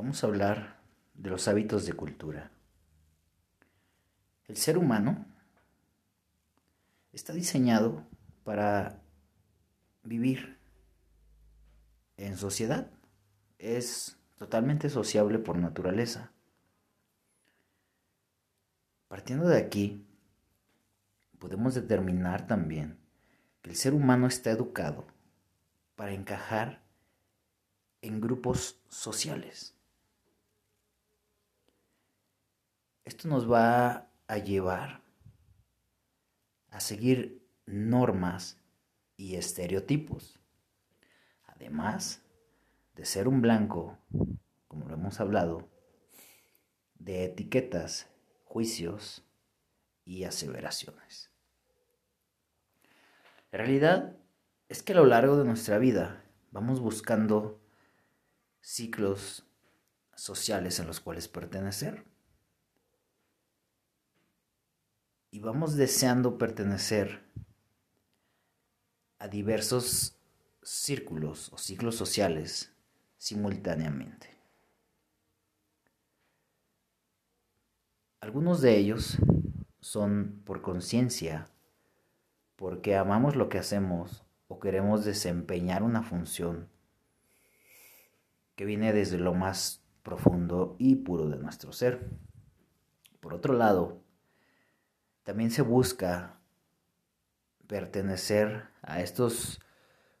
vamos a hablar de los hábitos de cultura. El ser humano está diseñado para vivir en sociedad. Es totalmente sociable por naturaleza. Partiendo de aquí, podemos determinar también que el ser humano está educado para encajar en grupos sociales. Esto nos va a llevar a seguir normas y estereotipos. Además de ser un blanco, como lo hemos hablado, de etiquetas, juicios y aseveraciones. La realidad es que a lo largo de nuestra vida vamos buscando ciclos sociales en los cuales pertenecer. Y vamos deseando pertenecer a diversos círculos o ciclos sociales simultáneamente. Algunos de ellos son por conciencia, porque amamos lo que hacemos o queremos desempeñar una función que viene desde lo más profundo y puro de nuestro ser. Por otro lado, también se busca pertenecer a estos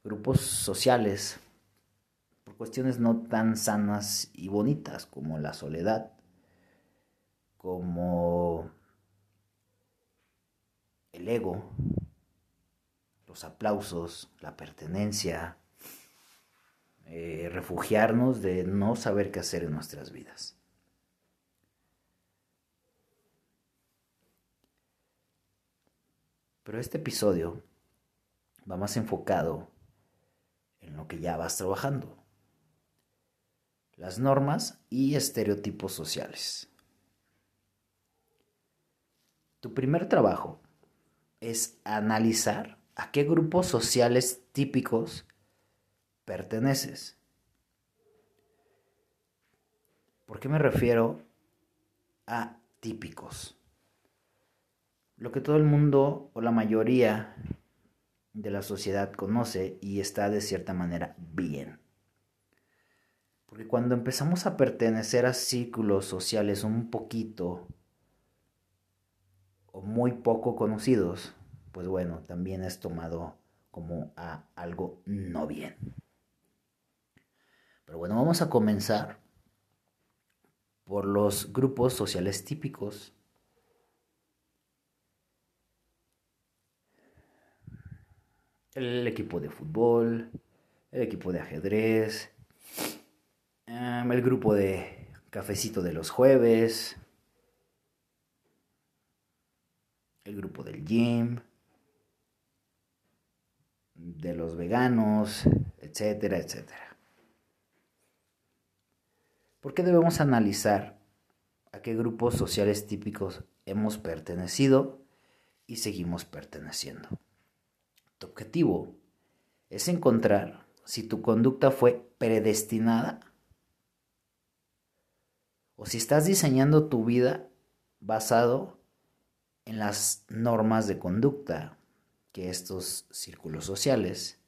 grupos sociales por cuestiones no tan sanas y bonitas como la soledad, como el ego, los aplausos, la pertenencia, eh, refugiarnos de no saber qué hacer en nuestras vidas. Pero este episodio va más enfocado en lo que ya vas trabajando. Las normas y estereotipos sociales. Tu primer trabajo es analizar a qué grupos sociales típicos perteneces. ¿Por qué me refiero a típicos? Lo que todo el mundo o la mayoría de la sociedad conoce y está de cierta manera bien. Porque cuando empezamos a pertenecer a círculos sociales un poquito o muy poco conocidos, pues bueno, también es tomado como a algo no bien. Pero bueno, vamos a comenzar por los grupos sociales típicos. El equipo de fútbol, el equipo de ajedrez, em, el grupo de cafecito de los jueves, el grupo del gym, de los veganos, etcétera, etcétera. ¿Por qué debemos analizar a qué grupos sociales típicos hemos pertenecido y seguimos perteneciendo? Tu objetivo es encontrar si tu conducta fue predestinada o si estás diseñando tu vida basado en las normas de conducta que estos círculos sociales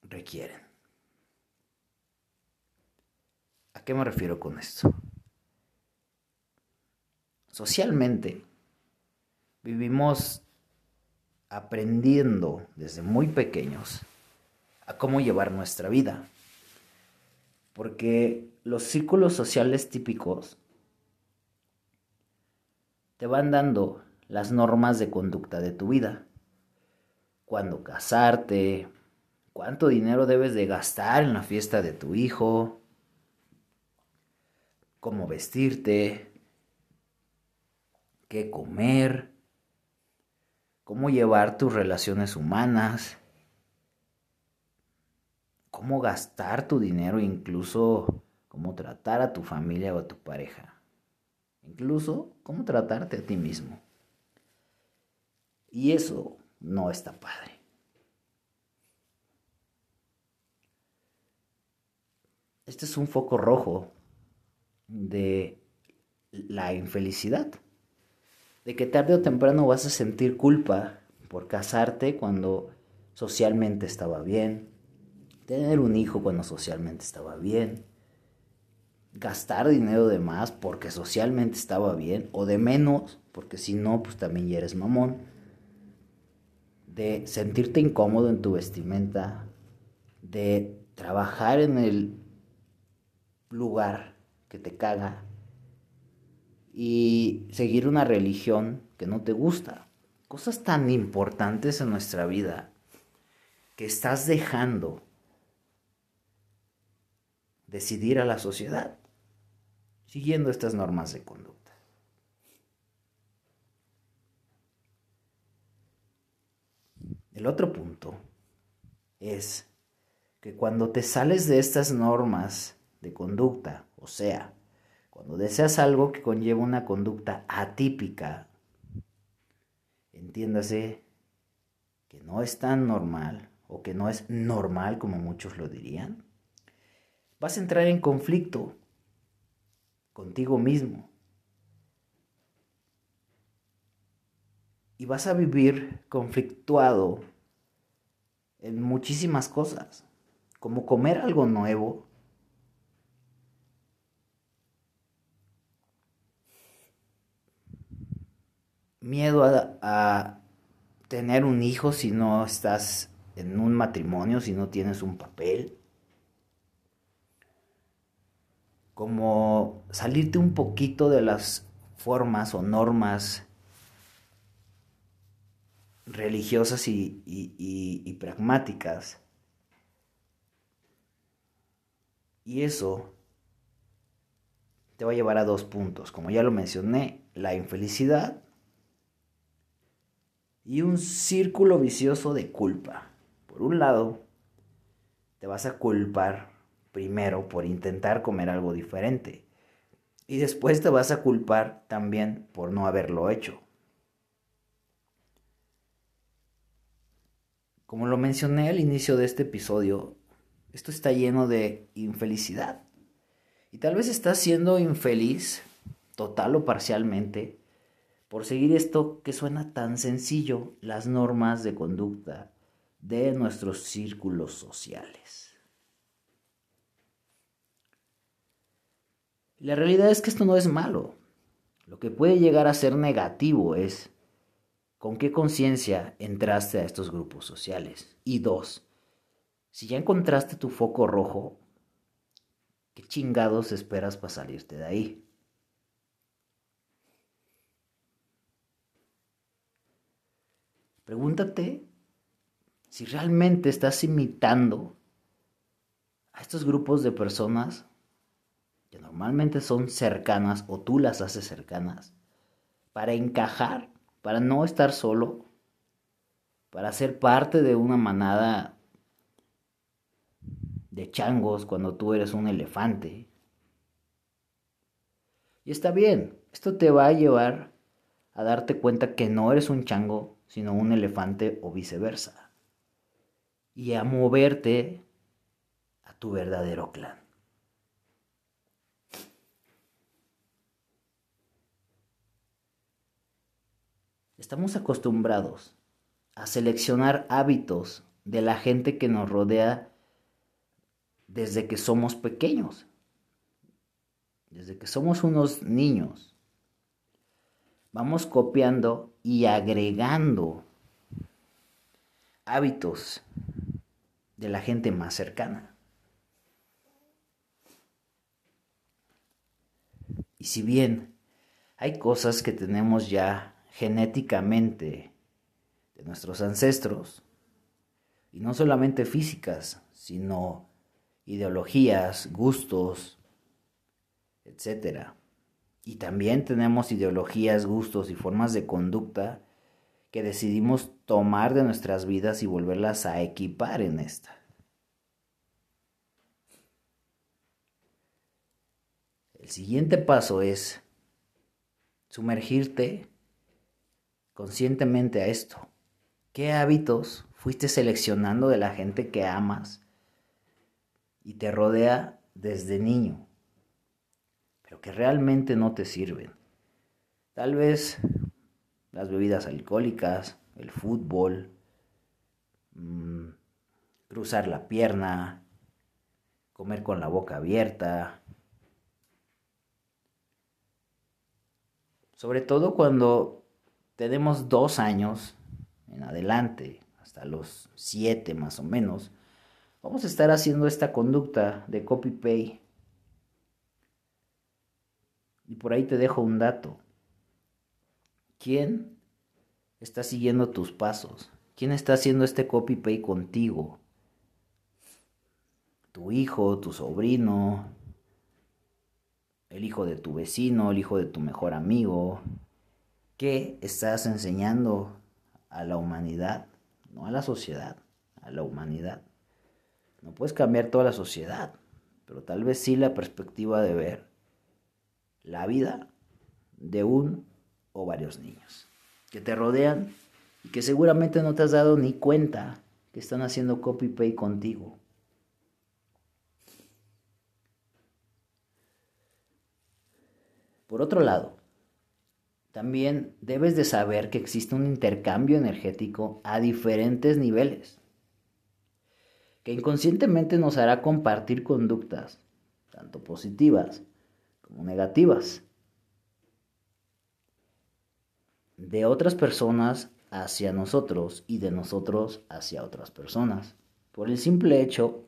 requieren. ¿A qué me refiero con esto? Socialmente vivimos aprendiendo desde muy pequeños a cómo llevar nuestra vida. Porque los círculos sociales típicos te van dando las normas de conducta de tu vida. Cuándo casarte, cuánto dinero debes de gastar en la fiesta de tu hijo, cómo vestirte, qué comer, cómo llevar tus relaciones humanas, cómo gastar tu dinero, incluso cómo tratar a tu familia o a tu pareja, incluso cómo tratarte a ti mismo. Y eso no está padre. este es un foco rojo de la infelicidad. De que tarde o temprano vas a sentir culpa por casarte cuando socialmente estaba bien, tener un hijo cuando socialmente estaba bien, gastar dinero de más porque socialmente estaba bien o de menos porque si no pues también ya eres mamón, de sentirte incómodo en tu vestimenta, de trabajar en el lugar que te caga y seguir una religión que no te gusta. Cosas tan importantes en nuestra vida que estás dejando decidir a la sociedad siguiendo estas normas de conducta. El otro punto es que cuando te sales de estas normas de conducta, o sea, cuando deseas algo que conlleva una conducta atípica, entiéndase que no es tan normal o que no es normal como muchos lo dirían, vas a entrar en conflicto contigo mismo. Y vas a vivir conflictuado en muchísimas cosas como comer algo nuevo, miedo a, tener un hijo si no estás en un matrimonio, si no tienes un papel, como salirte un poquito de las formas o normas religiosas y pragmáticas. Y eso te va a llevar a dos puntos, como ya lo mencioné, la infelicidad y un círculo vicioso de culpa. Por un lado, te vas a culpar primero por intentar comer algo diferente y después te vas a culpar también por no haberlo hecho. Como lo mencioné al inicio de este episodio, esto está lleno de infelicidad. Y tal vez estás siendo infeliz, total o parcialmente, por seguir esto que suena tan sencillo, las normas de conducta de nuestros círculos sociales. La realidad es que esto no es malo. Lo que puede llegar a ser negativo es con qué conciencia entraste a estos grupos sociales. Y dos, si ya encontraste tu foco rojo, ¿qué chingados esperas para salirte de ahí? Pregúntate si realmente estás imitando a estos grupos de personas que normalmente son cercanas o tú las haces cercanas para encajar, para no estar solo, para ser parte de una manada de changos cuando tú eres un elefante. Y está bien, esto te va a llevar a darte cuenta que no eres un chango, sino un elefante o viceversa. Y a moverte a tu verdadero clan. Estamos acostumbrados a seleccionar hábitos de la gente que nos rodea desde que somos pequeños, desde que somos unos niños. Vamos copiando y agregando hábitos de la gente más cercana. Y si bien hay cosas que tenemos ya genéticamente de nuestros ancestros, y no solamente físicas, sino ideologías, gustos, etc. Y también tenemos ideologías, gustos y formas de conducta que decidimos tomar de nuestras vidas y volverlas a equipar en esta. El siguiente paso es sumergirte conscientemente a esto. ¿Qué hábitos fuiste seleccionando de la gente que amas y te rodea desde niño, que realmente no te sirven. Tal vez las bebidas alcohólicas, el fútbol, mm, cruzar la pierna, comer con la boca abierta. Sobre todo cuando tenemos dos años en adelante, hasta los siete más o menos, vamos a estar haciendo esta conducta de copy-pay. Y por ahí te dejo un dato. ¿Quién está siguiendo tus pasos? ¿Quién está haciendo este copy-pay contigo? Tu hijo, tu sobrino, el hijo de tu vecino, el hijo de tu mejor amigo. ¿Qué estás enseñando a la humanidad? No a la sociedad, a la humanidad. No puedes cambiar toda la sociedad, pero tal vez sí la perspectiva de ver la vida de un o varios niños que te rodean y que seguramente no te has dado ni cuenta que están haciendo copy-pay contigo. Por otro lado, también debes de saber que existe un intercambio energético a diferentes niveles, que inconscientemente nos hará compartir conductas, tanto positivas negativas, de otras personas hacia nosotros y de nosotros hacia otras personas, por el simple hecho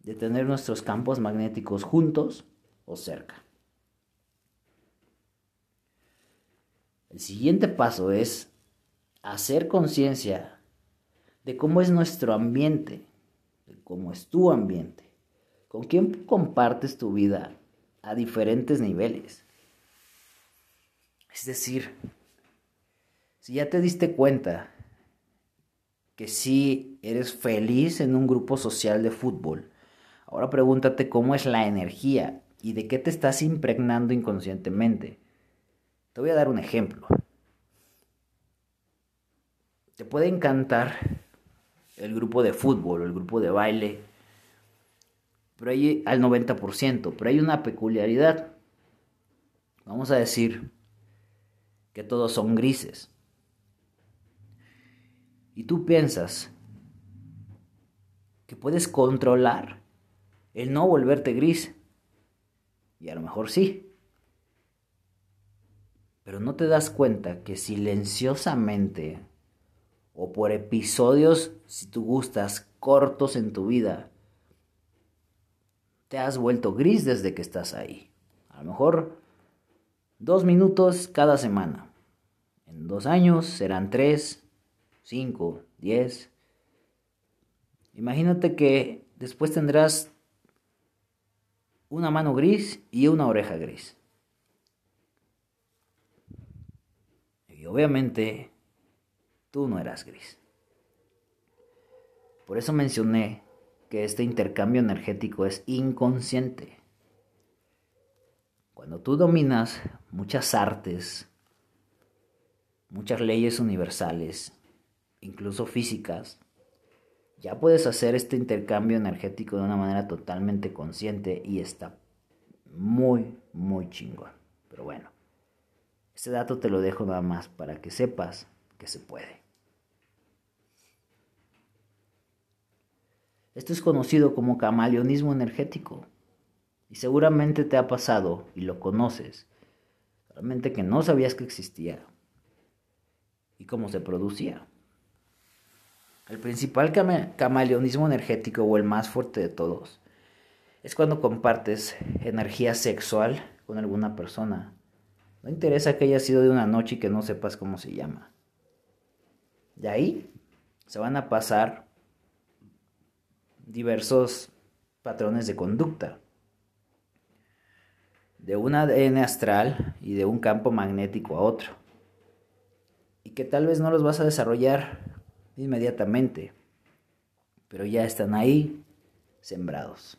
de tener nuestros campos magnéticos juntos o cerca. El siguiente paso es hacer conciencia de cómo es nuestro ambiente, de cómo es tu ambiente, con quién compartes tu vida a diferentes niveles. Es decir, si ya te diste cuenta que sí eres feliz en un grupo social de fútbol, ahora pregúntate cómo es la energía y de qué te estás impregnando inconscientemente. Te voy a dar un ejemplo. Te puede encantar el grupo de fútbol o el grupo de baile, pero hay al 90%, pero hay una peculiaridad. Vamos a decir que todos son grises. Y tú piensas que puedes controlar el no volverte gris. Y a lo mejor sí. Pero no te das cuenta que silenciosamente o por episodios, si tú gustas, cortos en tu vida, te has vuelto gris desde que estás ahí. A lo mejor dos minutos cada semana. En dos años serán tres, cinco, diez. Imagínate que después tendrás una mano gris y una oreja gris. obviamente tú no eras gris. Por eso mencioné que este intercambio energético es inconsciente. Cuando tú dominas muchas artes, muchas leyes universales, incluso físicas, ya puedes hacer este intercambio energético de una manera totalmente consciente y está muy, muy chingón. Pero bueno. Este dato te lo dejo nada más para que sepas que se puede. Esto es conocido como camaleonismo energético y seguramente te ha pasado y lo conoces, realmente que no sabías que existía y cómo se producía. El principal camaleonismo energético o el más fuerte de todos es cuando compartes energía sexual con alguna persona no interesa que haya sido de una noche y que no sepas cómo se llama. De ahí se van a pasar diversos patrones de conducta. De un ADN astral y de un campo magnético a otro. Y que tal vez no los vas a desarrollar inmediatamente, pero ya están ahí sembrados.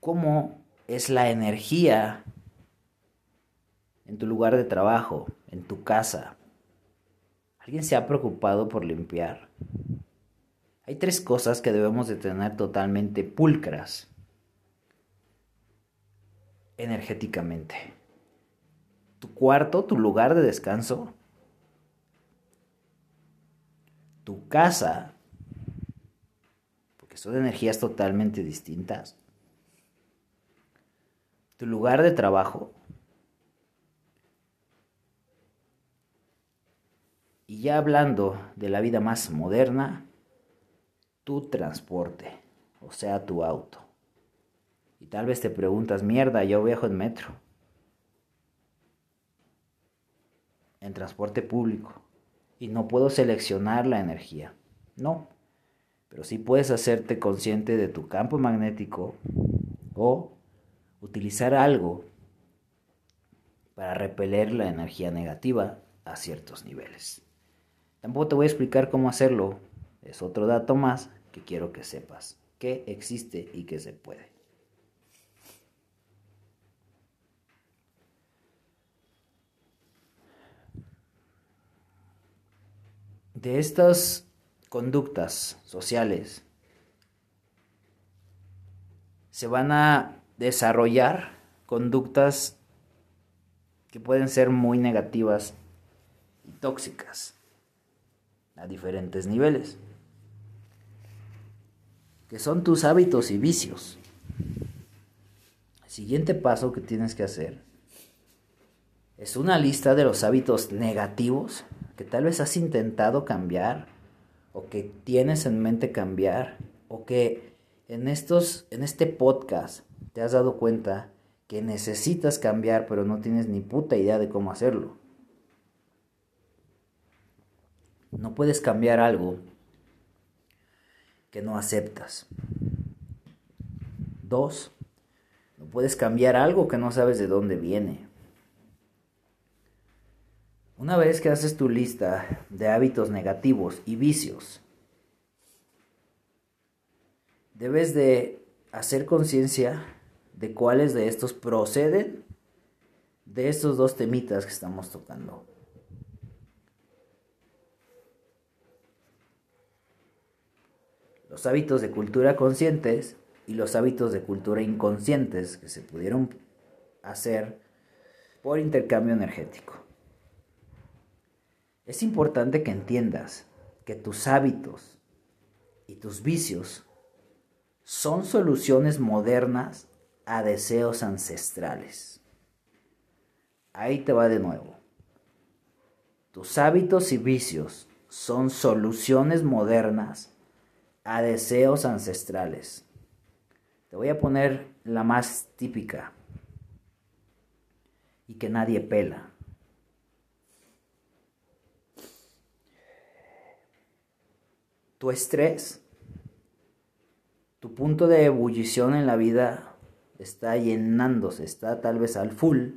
¿Cómo es la energía en tu lugar de trabajo, en tu casa. ¿Alguien se ha preocupado por limpiar? Hay tres cosas que debemos de tener totalmente pulcras energéticamente. Tu cuarto, tu lugar de descanso, tu casa, porque son energías totalmente distintas, tu lugar de trabajo. Y ya hablando de la vida más moderna, tu transporte, o sea, tu auto. Y tal vez te preguntas, mierda, yo viajo en metro, en transporte público, y no puedo seleccionar la energía. No, pero sí puedes hacerte consciente de tu campo magnético o utilizar algo para repeler la energía negativa a ciertos niveles. Tampoco te voy a explicar cómo hacerlo, es otro dato más que quiero que sepas, que existe y que se puede. De estas conductas sociales se van a desarrollar conductas que pueden ser muy negativas y tóxicas a diferentes niveles, que son tus hábitos y vicios. El siguiente paso que tienes que hacer es una lista de los hábitos negativos que tal vez has intentado cambiar o que tienes en mente cambiar o que en estos en este podcast te has dado cuenta que necesitas cambiar pero no tienes ni puta idea de cómo hacerlo. No puedes cambiar algo que no aceptas. Dos, no puedes cambiar algo que no sabes de dónde viene. Una vez que haces tu lista de hábitos negativos y vicios, debes de hacer conciencia de cuáles de estos proceden de estos dos temitas que estamos tocando. Los hábitos de cultura conscientes y los hábitos de cultura inconscientes que se pudieron hacer por intercambio energético. Es importante que entiendas que tus hábitos y tus vicios son soluciones modernas a deseos ancestrales. Ahí te va de nuevo. Tus hábitos y vicios son soluciones modernas a deseos ancestrales. Te voy a poner la más típica y que nadie pela. Tu estrés, tu punto de ebullición en la vida está llenándose, está tal vez al full.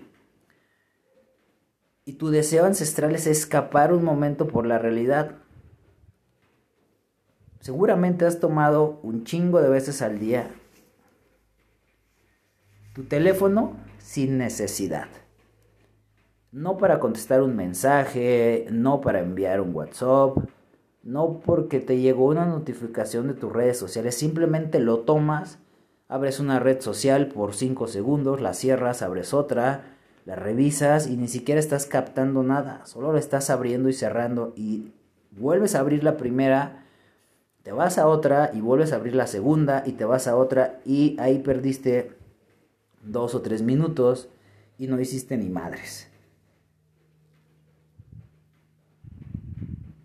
Y tu deseo ancestral es escapar un momento por la realidad. Seguramente has tomado un chingo de veces al día tu teléfono sin necesidad. No para contestar un mensaje, no para enviar un WhatsApp, no porque te llegó una notificación de tus redes sociales, simplemente lo tomas Abres una red social por 5 segundos, la cierras, abres otra, la revisas y ni siquiera estás captando nada, solo la estás abriendo y cerrando y vuelves a abrir la primera, te vas a otra y vuelves a abrir la segunda y te vas a otra y ahí perdiste dos o tres minutos y no hiciste ni madres.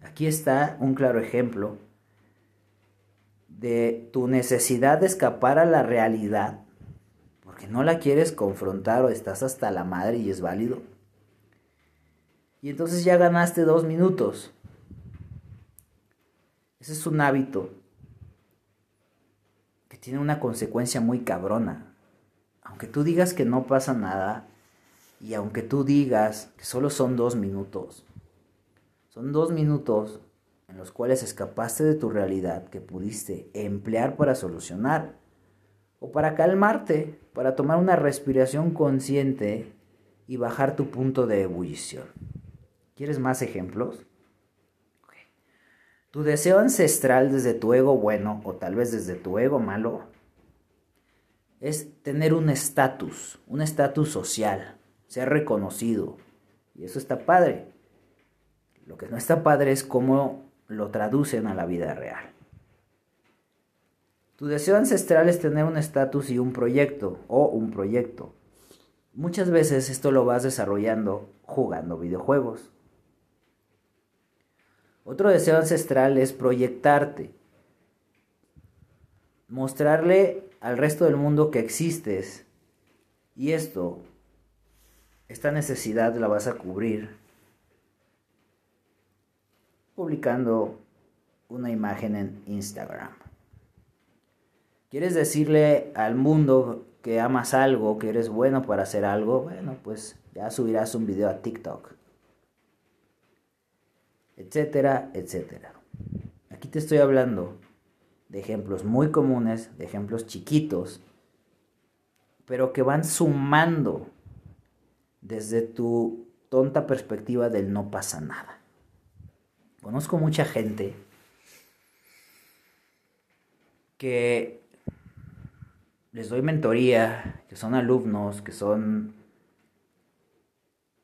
Aquí está un claro ejemplo de tu necesidad de escapar a la realidad, porque no la quieres confrontar o estás hasta la madre y es válido. Y entonces ya ganaste dos minutos. Ese es un hábito que tiene una consecuencia muy cabrona. Aunque tú digas que no pasa nada y aunque tú digas que solo son dos minutos, son dos minutos en los cuales escapaste de tu realidad que pudiste emplear para solucionar o para calmarte, para tomar una respiración consciente y bajar tu punto de ebullición. ¿Quieres más ejemplos? Tu deseo ancestral desde tu ego bueno o tal vez desde tu ego malo es tener un estatus, un estatus social, ser reconocido. Y eso está padre. Lo que no está padre es cómo lo traducen a la vida real. Tu deseo ancestral es tener un estatus y un proyecto o un proyecto. Muchas veces esto lo vas desarrollando jugando videojuegos. Otro deseo ancestral es proyectarte. Mostrarle al resto del mundo que existes. Y esto, esta necesidad la vas a cubrir publicando una imagen en Instagram. ¿Quieres decirle al mundo que amas algo, que eres bueno para hacer algo? Bueno, pues ya subirás un video a TikTok. Etcétera, etcétera. Aquí te estoy hablando de ejemplos muy comunes, de ejemplos chiquitos, pero que van sumando desde tu tonta perspectiva del no pasa nada. Conozco mucha gente que les doy mentoría, que son alumnos, que son...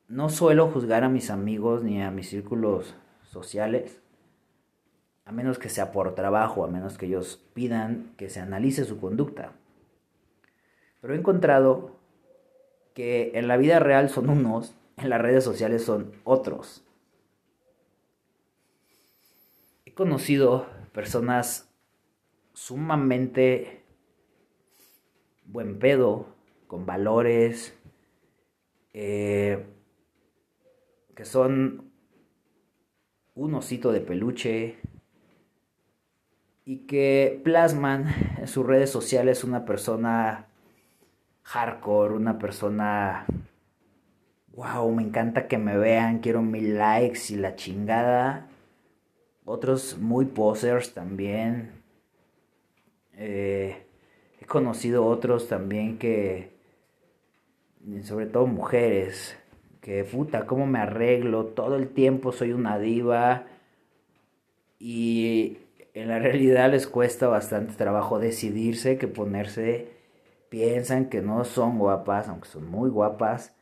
No suelo juzgar a mis amigos ni a mis círculos sociales, a menos que sea por trabajo, a menos que ellos pidan que se analice su conducta. Pero he encontrado que en la vida real son unos, en las redes sociales son otros. He conocido personas sumamente buen pedo, con valores, eh, que son un osito de peluche y que plasman en sus redes sociales una persona hardcore, una persona, wow, me encanta que me vean, quiero mil likes y la chingada. Otros muy posers también. Eh, He conocido otros también que, sobre todo mujeres, que puta, cómo me arreglo, todo el tiempo soy una diva y en la realidad les cuesta bastante trabajo decidirse que ponerse, piensan que no son guapas, aunque son muy guapas,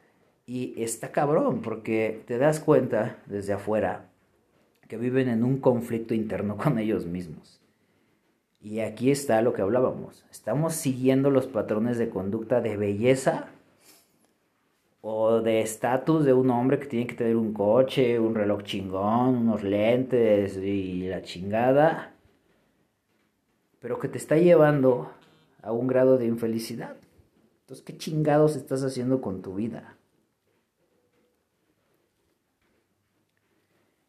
y está cabrón porque te das cuenta desde afuera que viven en un conflicto interno con ellos mismos. Y aquí está lo que hablábamos. ¿Estamos siguiendo los patrones de conducta de belleza o de estatus de un hombre que tiene que tener un coche, un reloj chingón, unos lentes y la chingada? Pero que te está llevando a un grado de infelicidad. Entonces, ¿qué chingados estás haciendo con tu vida?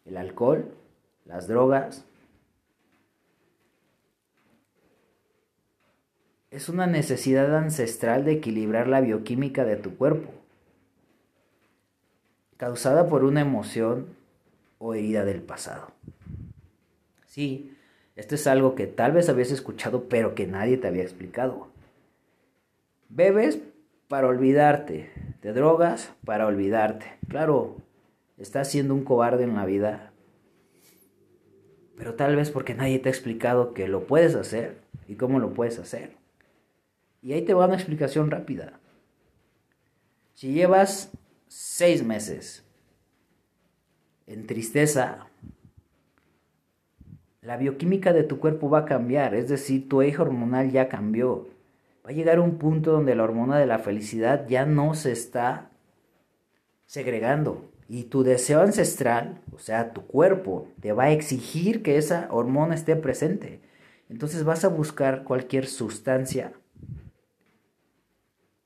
El alcohol, las drogas, es una necesidad ancestral de equilibrar la bioquímica de tu cuerpo, causada por una emoción o herida del pasado. Sí, esto es algo que tal vez habías escuchado pero que nadie te había explicado. Bebes para olvidarte, te drogas para olvidarte. Claro, estás siendo un cobarde en la vida, pero tal vez porque nadie te ha explicado que lo puedes hacer y cómo lo puedes hacer. Y ahí te va una explicación rápida. Si llevas seis meses en tristeza, la bioquímica de tu cuerpo va a cambiar, es decir, tu eje hormonal ya cambió. Va a llegar un punto donde la hormona de la felicidad ya no se está segregando y tu deseo ancestral, o sea, tu cuerpo, te va a exigir que esa hormona esté presente. Entonces vas a buscar cualquier sustancia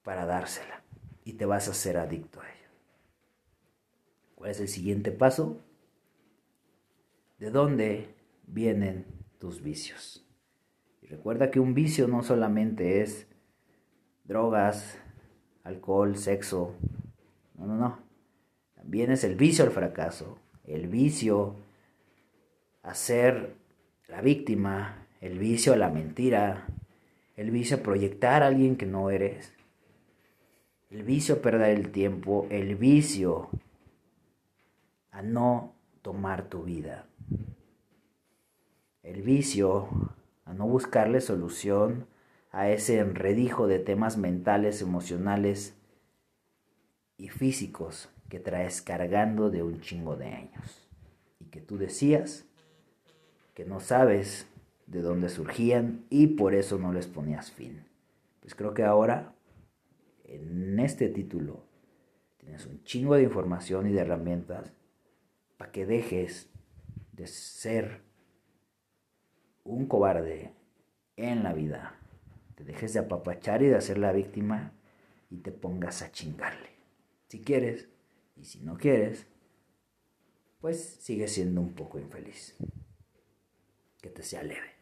para dársela y te vas a hacer adicto a ella. ¿Cuál es el siguiente paso? ¿De dónde vienen tus vicios? Y recuerda que un vicio no solamente es drogas, alcohol, sexo. No, no, no. También es el vicio al fracaso, el vicio a ser la víctima, el vicio a la mentira, el vicio a proyectar a alguien que no eres, el vicio a perder el tiempo, el vicio a no tomar tu vida. el vicio, a no buscarle solución a ese enredijo de temas mentales, emocionales y físicos que traes cargando de un chingo de años y que tú decías que no sabes de dónde surgían y por eso no les ponías fin. Pues creo que ahora, en este título, tienes un chingo de información y de herramientas para que dejes de ser un cobarde en la vida. Te dejes de apapachar y de hacer la víctima y te pongas a chingarle. Si quieres y si no quieres, pues sigue siendo un poco infeliz. Que te sea leve.